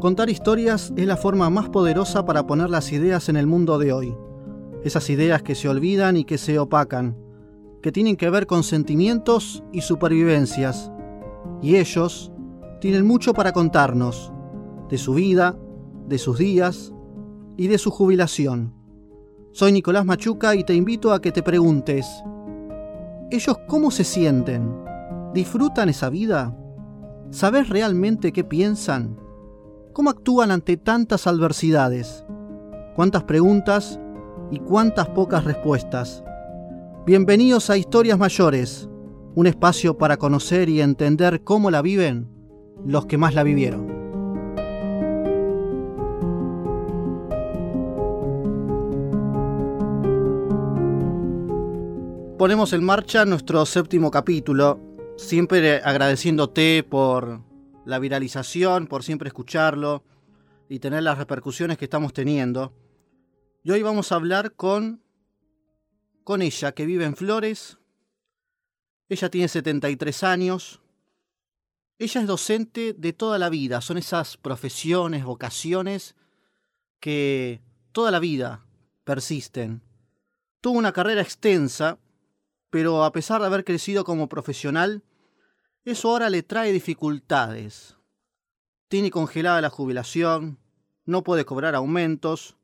Contar historias es la forma más poderosa para poner las ideas en el mundo de hoy. Esas ideas que se olvidan y que se opacan, que tienen que ver con sentimientos y supervivencias. Y ellos tienen mucho para contarnos, de su vida, de sus días y de su jubilación. Soy Nicolás Machuca y te invito a que te preguntes, ¿ellos cómo se sienten? ¿Disfrutan esa vida? ¿Sabes realmente qué piensan? ¿Cómo actúan ante tantas adversidades? ¿Cuántas preguntas y cuántas pocas respuestas? Bienvenidos a Historias Mayores, un espacio para conocer y entender cómo la viven los que más la vivieron. Ponemos en marcha nuestro séptimo capítulo, siempre agradeciéndote por la viralización, por siempre escucharlo y tener las repercusiones que estamos teniendo. Y hoy vamos a hablar con, con ella, que vive en Flores. Ella tiene 73 años. Ella es docente de toda la vida. Son esas profesiones, vocaciones que toda la vida persisten. Tuvo una carrera extensa, pero a pesar de haber crecido como profesional, eso ahora le trae dificultades. Tiene congelada la jubilación, no puede cobrar aumentos,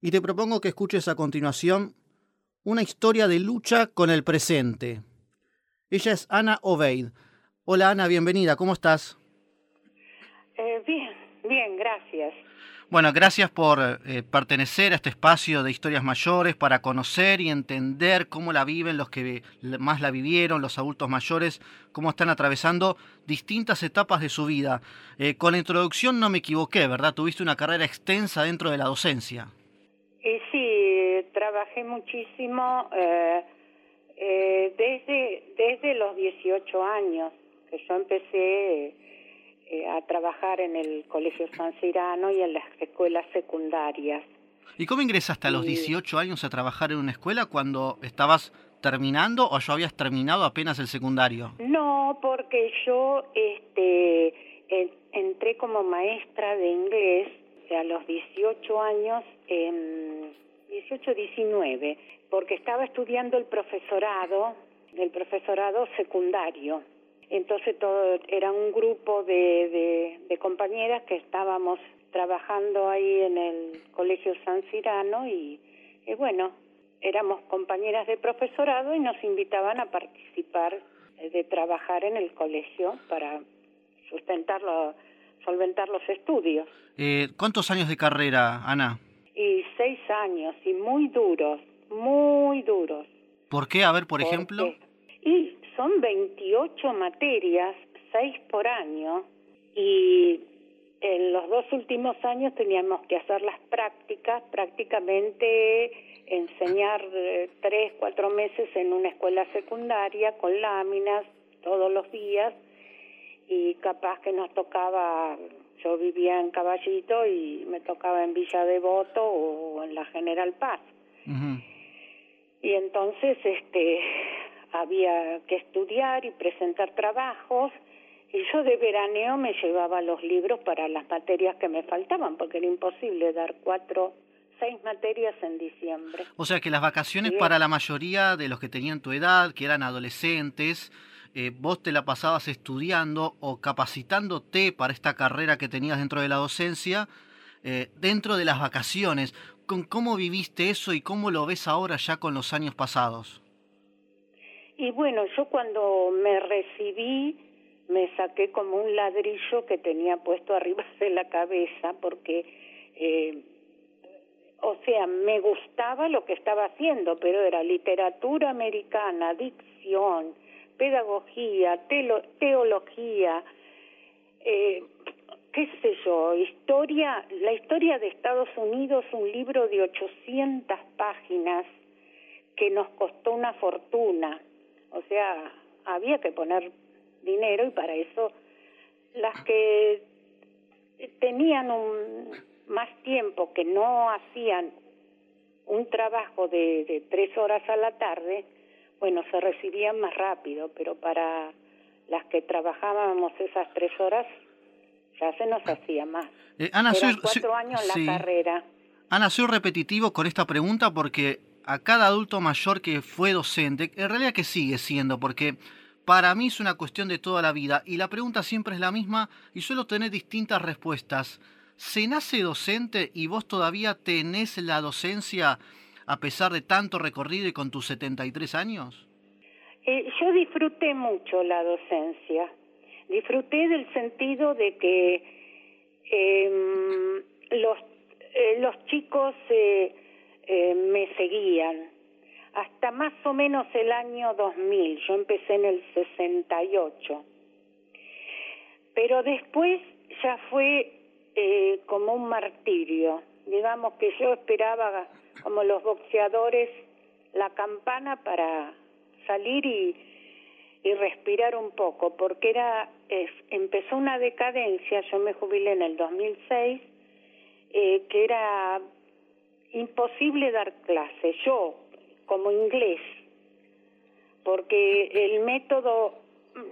y te propongo que escuches a continuación una historia de lucha con el presente. Ella es Ana Obeid. Hola Ana, bienvenida, ¿cómo estás? Eh, bien, bien, gracias. Bueno, gracias por eh, pertenecer a este espacio de historias mayores para conocer y entender cómo la viven los que más la vivieron, los adultos mayores, cómo están atravesando distintas etapas de su vida. Eh, con la introducción no me equivoqué, ¿verdad? Tuviste una carrera extensa dentro de la docencia. Eh, sí, trabajé muchísimo desde, desde los 18 años, que yo empecé eh, a trabajar en el Colegio San Cirano y en las escuelas secundarias. ¿Y cómo ingresaste a los 18 años a trabajar en una escuela cuando estabas terminando o ya habías terminado apenas el secundario? No, porque yo este, entré como maestra de inglés a los 18 años, en 18, 19, porque estaba estudiando el profesorado, el profesorado secundario. Entonces todo era un grupo de, de, compañeras que estábamos trabajando ahí en el Colegio San Cirano y, bueno, éramos compañeras de profesorado y nos invitaban a participar eh, de trabajar en el colegio para sustentarlo, solventar los estudios. Eh, ¿Cuántos años de carrera, Ana? Y seis años, y muy duros, muy duros. ¿Por qué? A ver, por ejemplo. Y son 28 materias, 6 por año, y en los dos últimos años teníamos que hacer las prácticas, prácticamente enseñar eh, tres, cuatro meses en una escuela secundaria con láminas todos los días y capaz que nos tocaba, yo vivía en Caballito y me tocaba en Villa Devoto o en la General Paz. Y entonces, este, había que estudiar y presentar trabajos y yo de veraneo me llevaba los libros para las materias que me faltaban porque era imposible dar cuatro seis materias en diciembre. O sea que las vacaciones para la mayoría de los que tenían tu edad, que eran adolescentes, eh, vos te la pasabas estudiando o capacitándote para esta carrera que tenías dentro de la docencia, eh, dentro de las vacaciones. ¿Con ¿Cómo viviste eso y cómo lo ves ahora ya con los años pasados? Y bueno, yo cuando me recibí me saqué como un ladrillo que tenía puesto arriba de la cabeza porque, eh, o sea, me gustaba lo que estaba haciendo, pero era literatura americana, dicción, pedagogía, teología, eh, qué sé yo, historia, la historia de Estados Unidos, un libro de 800 páginas que nos costó una fortuna o sea, había que poner dinero y para eso las que tenían un, más tiempo, que no hacían un trabajo de, de tres horas a la tarde, bueno, se recibían más rápido, pero para las que trabajábamos esas tres horas ya se nos hacía más. Eh, Ana, Eran cuatro años la carrera. Ana, soy repetitivo con esta pregunta porque a cada adulto mayor que fue docente, en realidad que sigue siendo, porque para mí es una cuestión de toda la vida y la pregunta siempre es la misma y suelo tener distintas respuestas. ¿Se nace docente y vos todavía tenés la docencia a pesar de tanto recorrido y con tus 73 años? Eh, yo disfruté mucho la docencia. Disfruté del sentido de que em, los, eh, los chicos eh, me seguían. Hasta más o menos el año 2000, yo empecé en el 68. Pero después ya fue como un martirio. Digamos que yo esperaba, como los boxeadores, la campana para salir y, y respirar un poco, porque era empezó una decadencia, yo me jubilé en el 2006, eh, que era imposible dar clase, yo como inglés, porque el método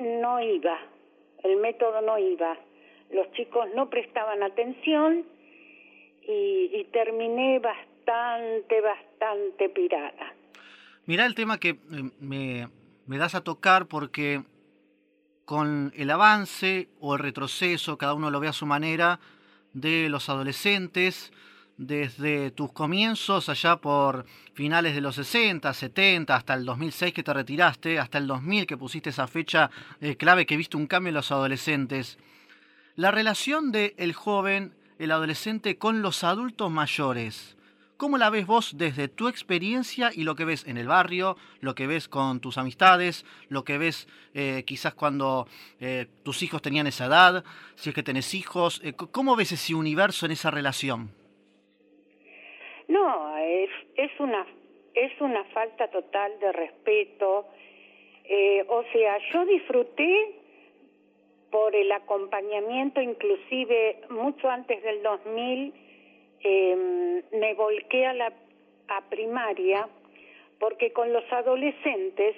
no iba, el método no iba, los chicos no prestaban atención y, terminé bastante, bastante pirada. Mirá el tema que eh, me, me das a tocar porque con el avance o el retroceso, cada uno lo ve a su manera, de los adolescentes, desde tus comienzos allá por finales de los 60, 70, hasta el 2006 que te retiraste, hasta el 2000 que pusiste esa fecha eh, clave que viste un cambio en los adolescentes. La relación del el joven, el adolescente con los adultos mayores. ¿Cómo la ves vos desde tu experiencia y lo que ves en el barrio, lo que ves con tus amistades, lo que ves eh, quizás cuando eh, tus hijos tenían esa edad, si es que tenés hijos? ¿Cómo ves ese universo en esa relación? No, es, es, una, es una falta total de respeto. o sea, yo disfruté por el acompañamiento, inclusive mucho antes del 2000, eh, me volqué a la a primaria porque con los adolescentes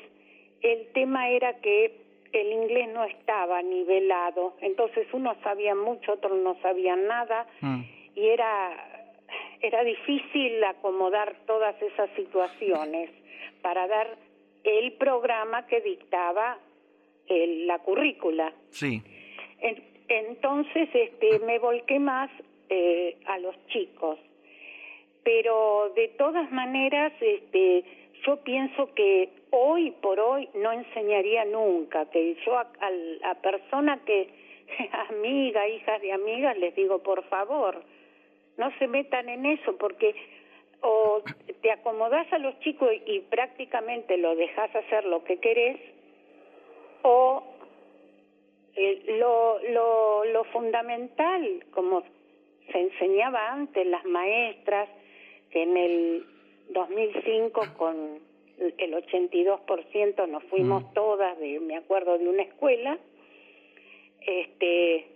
el tema era que el inglés no estaba nivelado, entonces unos sabían mucho, otros no sabían nada mm. y era era difícil acomodar todas esas situaciones para dar el programa que dictaba el, la currícula. Sí. entonces, este, me volqué más eh, a los chicos. Pero de todas maneras, este, yo pienso que hoy por hoy no enseñaría nunca, que yo a, a, personas que, amiga, hijas de amigas, les digo, por favor, no se metan en eso, porque o te acomodás a los chicos y prácticamente lo dejas hacer lo que querés, o eh, lo, lo, lo fundamental, como se enseñaba antes las maestras, que en el 2005 con el 82% nos fuimos mm. todas, de, me acuerdo de una escuela, este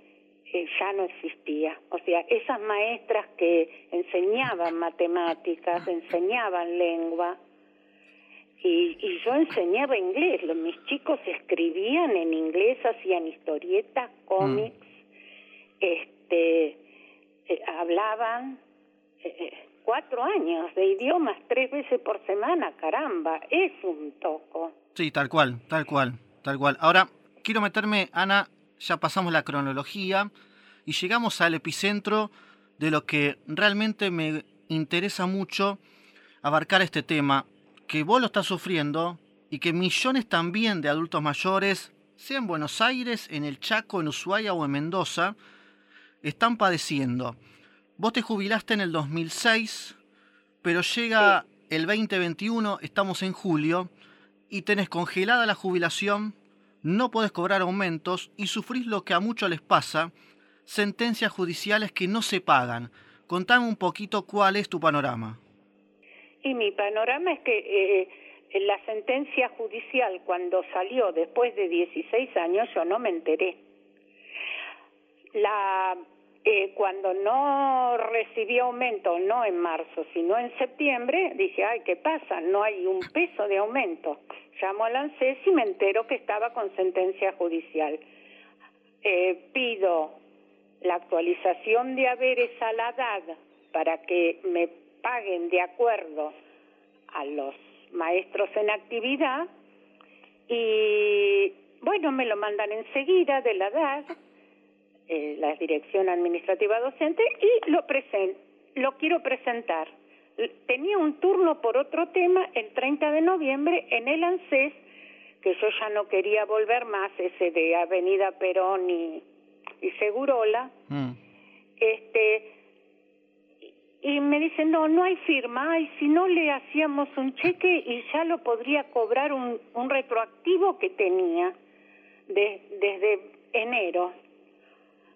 eh, ya no existía. O sea, esas maestras que enseñaban matemáticas, enseñaban lengua, y, y yo enseñaba inglés. mis chicos escribían en inglés, hacían historietas, cómics, mm. este eh, hablaban eh, eh, cuatro años de idiomas tres veces por semana, caramba, es un toco. Sí, tal cual, tal cual, tal cual. Ahora, quiero meterme, Ana, ya pasamos la cronología y llegamos al epicentro de lo que realmente me interesa mucho abarcar este tema, que vos lo estás sufriendo y que millones también de adultos mayores, sea en Buenos Aires, en el Chaco, en Ushuaia o en Mendoza, están padeciendo. Vos te jubilaste en el 2006, pero llega el 2021, estamos en julio, y tenés congelada la jubilación, no podés cobrar aumentos y sufrís lo que a muchos les pasa, sentencias judiciales que no se pagan. Contame un poquito cuál es tu panorama. Y mi panorama es que eh, la sentencia judicial cuando salió después de 16 años yo no me enteré. La eh, cuando no recibí aumento, no en marzo, sino en septiembre, dije, ay, ¿qué pasa? No hay un peso de aumento. Llamo al ANSES y me entero que estaba con sentencia judicial. Eh, pido la actualización de haberes a la DAD para que me paguen de acuerdo a los maestros en actividad y bueno, me lo mandan enseguida de la DAD, eh, la Dirección Administrativa Docente, y lo, present, lo quiero presentar. Tenía un turno por otro tema el 30 de noviembre en el ANSES, que yo ya no quería volver más, ese de Avenida Perón y, y Segurola. Mm. Este, y me dicen, no, no hay firma, y si no le hacíamos un cheque y ya lo podría cobrar un, un retroactivo que tenía de, desde enero.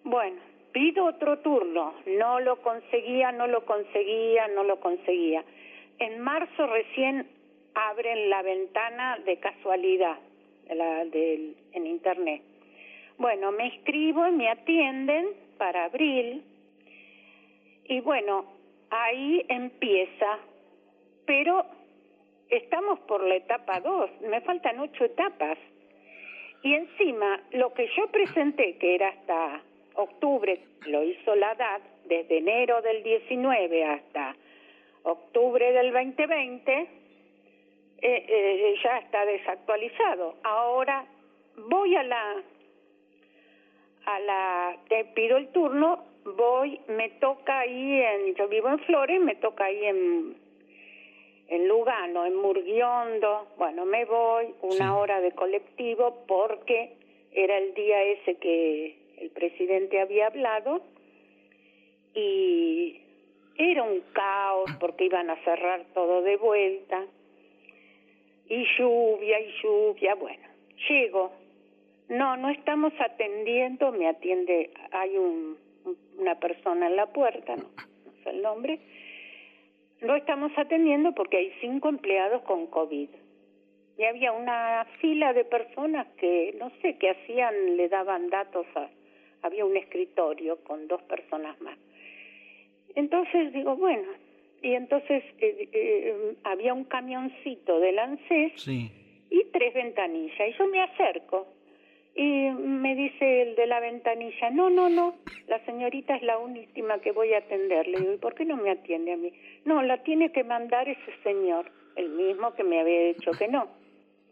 Bueno, pido otro turno, no lo conseguía, no lo conseguía, no lo conseguía. En marzo recién abren la ventana de casualidad la, en internet. Bueno, me inscribo y me atienden para abril y bueno, ahí empieza, pero estamos por la etapa 2, me faltan ocho etapas. Y encima, lo que yo presenté, que era hasta octubre, lo hizo la DAD, desde enero del 19 hasta octubre del 2020, eh, eh, ya está desactualizado. Ahora voy a la, a la, te pido el turno voy, me toca ahí en, yo vivo en Flores, me toca ahí en, en Lugano, en Murguiondo, bueno, me voy una hora de colectivo porque era el día ese que el presidente había hablado y era un caos porque iban a cerrar todo de vuelta y lluvia y lluvia, bueno, llego, no, no estamos atendiendo, me atiende, hay un una persona en la puerta, no, sé el nombre, no estamos atendiendo porque hay cinco empleados con COVID. Y había una fila de personas que, no sé, qué hacían, le daban datos a... Había un escritorio con dos personas más. Entonces digo, bueno, y entonces eh, eh, había un camioncito de ANSES y tres ventanillas. Y yo me acerco y me dice el de la ventanilla, no, no, no, la señorita es la última que voy a atender. Le digo, ¿y por qué no me atiende a mí? No, la tiene que mandar ese señor, el mismo que me había dicho que no.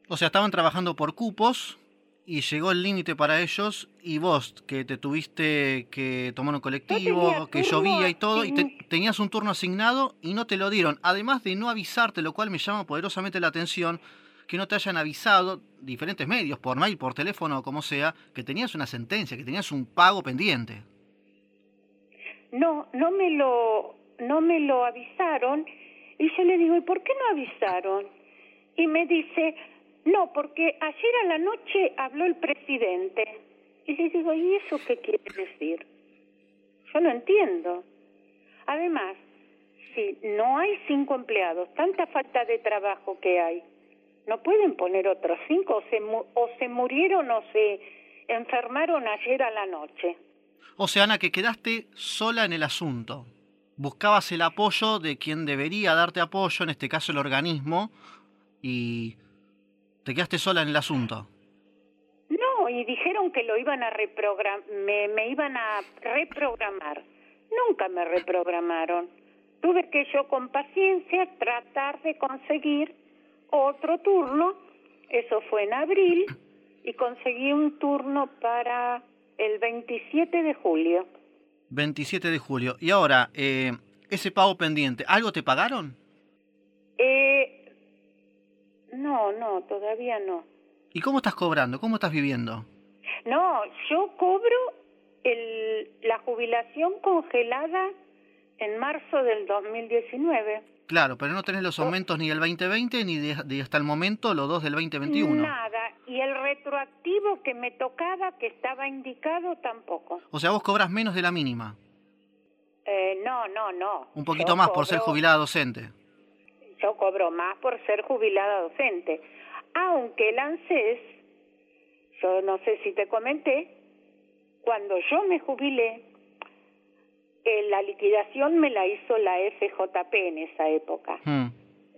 O sea, estaban trabajando por cupos y llegó el límite para ellos y vos que te tuviste que tomar un colectivo, que llovía y todo, y tenías un turno asignado y no te lo dieron. Además de no avisarte, lo cual me llama poderosamente la atención, que no te hayan avisado diferentes medios, por mail, por teléfono o como sea, que tenías una sentencia, que tenías un pago pendiente. No, no me lo, no me lo avisaron y yo le digo, ¿y por qué no avisaron? Y me dice, no, porque ayer a la noche habló el presidente. Y le digo, ¿y eso qué quiere decir? Yo no entiendo. Además, si no hay cinco empleados, tanta falta de trabajo que hay, no pueden poner otros cinco, o se, o se murieron o se enfermaron ayer a la noche. O sea, Ana, que quedaste sola en el asunto. Buscabas el apoyo de quien debería darte apoyo, en este caso el organismo, y te quedaste sola en el asunto. No, y dijeron que lo iban a reprogramar, me, me iban a reprogramar. Nunca me reprogramaron. Tuve que yo con paciencia tratar de conseguir otro turno, eso fue en abril, y conseguí un turno para el 27 de julio. 27 de julio. Y ahora, eh, ese pago pendiente, ¿algo te pagaron? Eh, no, no, todavía no. ¿Y cómo estás cobrando? ¿Cómo estás viviendo? No, yo cobro el, la jubilación congelada en marzo del 2019. Claro, pero no tenés los aumentos ni del 2020 ni de, hasta el momento los dos del 2021. Nada, y el retroactivo que me tocaba, que estaba indicado, tampoco. O sea, vos cobras menos de la mínima. Eh, no, no, no. Un poquito más por ser jubilada docente. Yo cobro más por ser jubilada docente. Aunque el ANSES, yo no sé si te comenté, cuando yo me jubilé, la liquidación me la hizo la FJP en esa época. Hmm.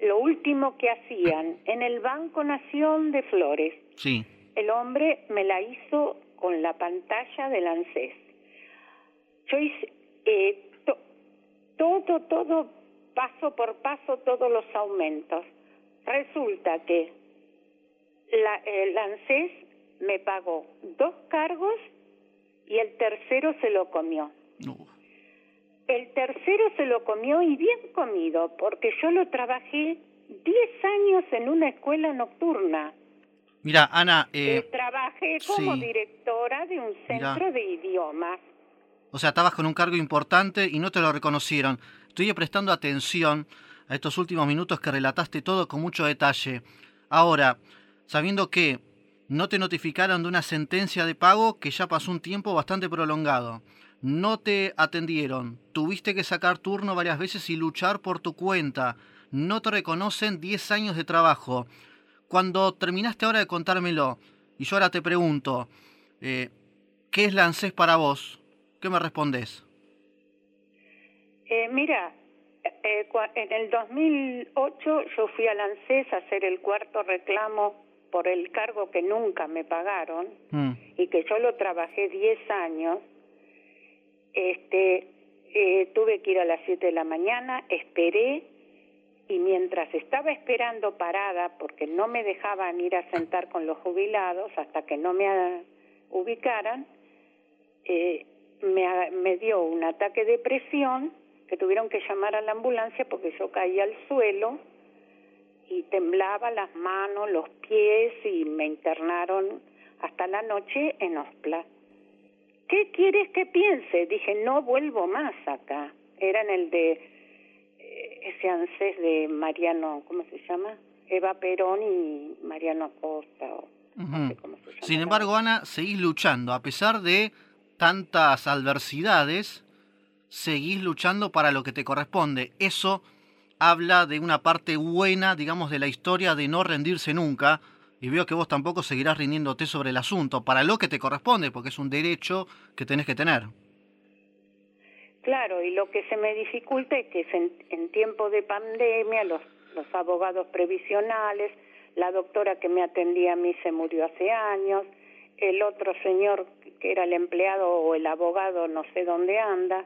Lo último que hacían en el Banco Nación de Flores, sí. el hombre me la hizo con la pantalla del ANSES. yo hice eh, todo, todo, paso por paso, todos los aumentos. Resulta que la, el ANSES me pagó dos cargos y el tercero se lo comió. El tercero se lo comió y bien comido, porque yo lo trabajé 10 años en una escuela nocturna. Mira, Ana... Eh, trabajé como directora de un centro de idiomas. O sea, estabas con un cargo importante y no te lo reconocieron. Estoy prestando atención a estos últimos minutos que relataste todo con mucho detalle. Ahora, sabiendo que no te notificaron de una sentencia de pago que ya pasó un tiempo bastante prolongado. No te atendieron, tuviste que sacar turno varias veces y luchar por tu cuenta. No te reconocen 10 años de trabajo. Cuando terminaste ahora de contármelo, y yo ahora te pregunto, eh, ¿qué es la para vos? ¿Qué me respondes? Eh, mira, eh, en el 2008 yo fui a ANSES a hacer el cuarto reclamo por el cargo que nunca me pagaron mm. y que yo lo trabajé 10 años, este, eh, tuve que ir a las 7 de la mañana, esperé y mientras estaba esperando parada, porque no me dejaban ir a sentar con los jubilados hasta que no me ubicaran, eh, me, me dio un ataque de presión que tuvieron que llamar a la ambulancia porque yo caí al suelo y temblaba las manos, los pies y me internaron hasta la noche en Ospla. ¿Qué quieres que piense? Dije, no vuelvo más acá. Era en el de eh, ese ANSES de Mariano, ¿cómo se llama? Eva Perón y Mariano Acosta. Sin embargo, Ana, seguís luchando. A pesar de tantas adversidades, seguís luchando para lo que te corresponde. Eso habla de una parte buena, digamos, de la historia de no rendirse nunca. Y veo que vos tampoco seguirás rindiéndote sobre el asunto, para lo que te corresponde, porque es un derecho que tenés que tener. Claro, y lo que se me dificulta es que en, en tiempo de pandemia los, los abogados previsionales, la doctora que me atendía a mí se murió hace años, el otro señor que era el empleado o el abogado no sé dónde anda,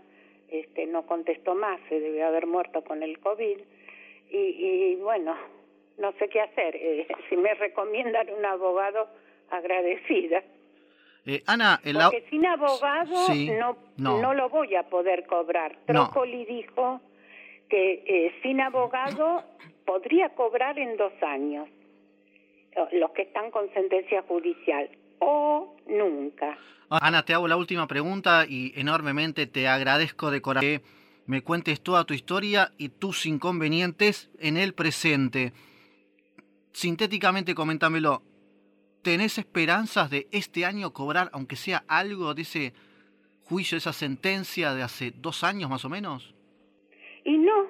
este, no contestó más, se debe haber muerto con el COVID. Y, y bueno, no sé qué hacer. Eh, si me recomiendan un abogado, agradecida. Eh, Ana, el Porque sin abogado no, no, lo voy a poder cobrar. Trócoli dijo que eh, sin abogado podría cobrar en dos años los que están con sentencia judicial o nunca. Ana, te hago la última pregunta y enormemente te agradezco de corazón que me cuentes toda tu historia y tus inconvenientes en el presente. Sintéticamente, coméntamelo. ¿Tenés esperanzas de este año cobrar, aunque sea algo de ese juicio, esa sentencia de hace dos años más o menos? Y no,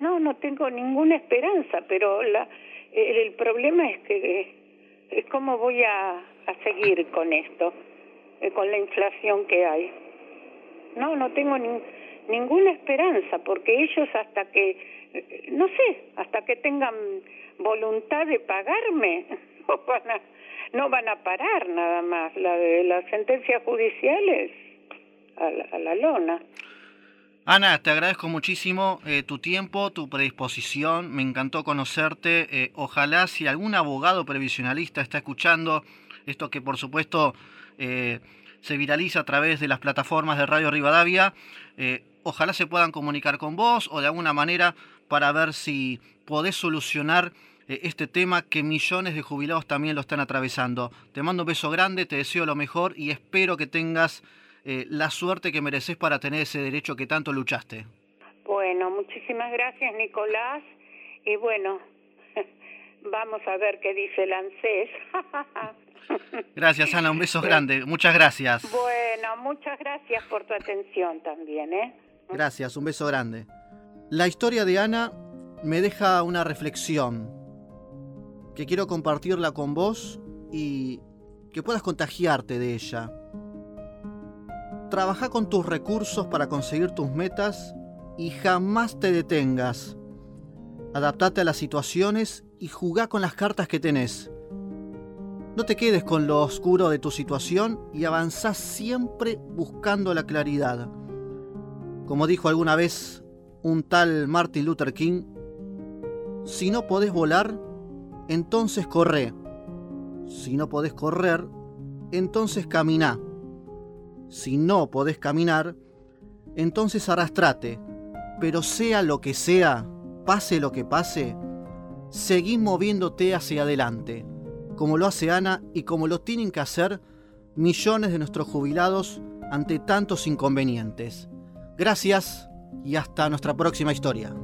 no, no tengo ninguna esperanza, pero la, el, problema es que es cómo voy a, a seguir con esto. Eh, con la inflación que hay. No, no tengo ninguna esperanza, porque ellos hasta que, eh, no sé, hasta que tengan voluntad de pagarme, no van a, parar nada más. La de las sentencias judiciales a la, a la lona. Ana, te agradezco muchísimo eh, tu tiempo, tu predisposición, me encantó conocerte. ojalá si algún abogado previsionalista está escuchando esto que por supuesto eh, se viraliza a través de las plataformas de Radio Rivadavia. Eh, ojalá se puedan comunicar con vos o de alguna manera para ver si podés solucionar eh, este tema que millones de jubilados también lo están atravesando. Te mando un beso grande, te deseo lo mejor y espero que tengas la suerte que mereces para tener ese derecho que tanto luchaste. Bueno, muchísimas gracias Nicolás y bueno, vamos a ver qué dice el. Gracias, Ana. Un beso grande. Muchas gracias. Bueno, muchas gracias por tu atención también, ¿eh? Gracias, un beso grande. La historia de Ana me deja una reflexión que quiero compartirla con vos y que puedas contagiarte de ella. Trabaja con tus recursos para conseguir tus metas y jamás te detengas. Adaptate a las situaciones y jugá con las cartas que tenés. No te quedes con lo oscuro de tu situación y avanzás siempre buscando la claridad. Como dijo alguna vez un tal Martin Luther King, si no podés volar, entonces corre. Si no podés correr, entonces camina. Si no podés caminar, entonces arrastrate. Pero sea lo que sea, pase lo que pase, seguí moviéndote hacia adelante, como lo hace Ana y como lo tienen que hacer millones de nuestros jubilados ante tantos inconvenientes. Gracias y hasta nuestra próxima historia.